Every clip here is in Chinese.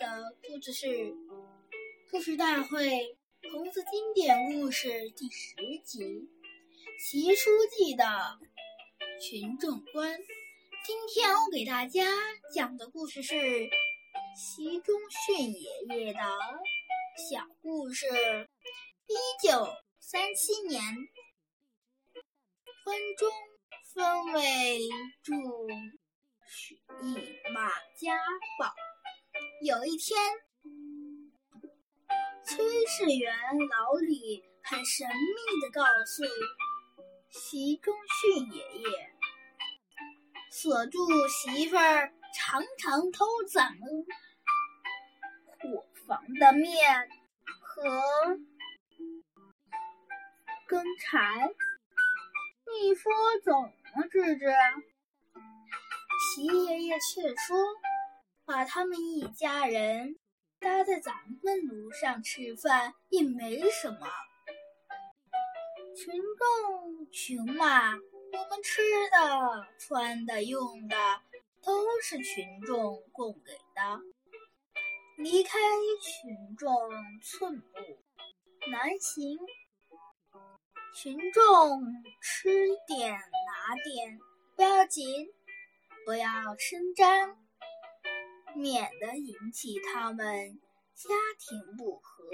的故事是《故事大会红色经典故事》第十集《习书记的群众观》。今天我给大家讲的故事是习仲勋爷爷的小故事。一九三七年，分中分为驻。曲艺马家堡。有一天，炊事员老李很神秘的告诉习仲勋爷爷，锁住媳妇儿常常偷攒伙房的面和根柴，你说怎么治治？齐爷爷却说：“把他们一家人搭在咱们炉上吃饭也没什么。群众穷嘛，我们吃的、穿的、用的都是群众供给的。离开群众寸步难行。群众吃点拿点不要紧。”不要声张，免得引起他们家庭不和。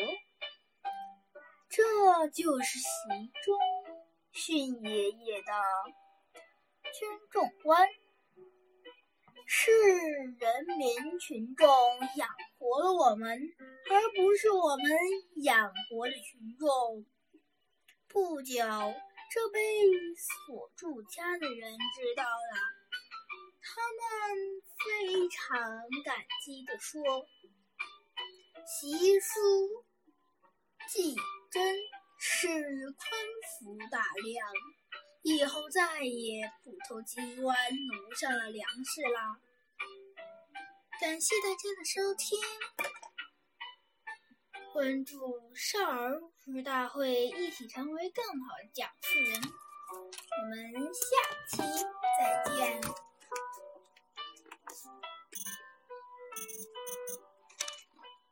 这就是习仲勋爷爷的军众观，是人民群众养活了我们，而不是我们养活了群众。不久，这被锁住家的人知道了。他们非常感激地说：“习书记真是宽幅大量，以后再也不偷机关炉上的粮食啦。”感谢大家的收听，关注少儿故事大会，一起成为更好的讲述人。我们下期再见。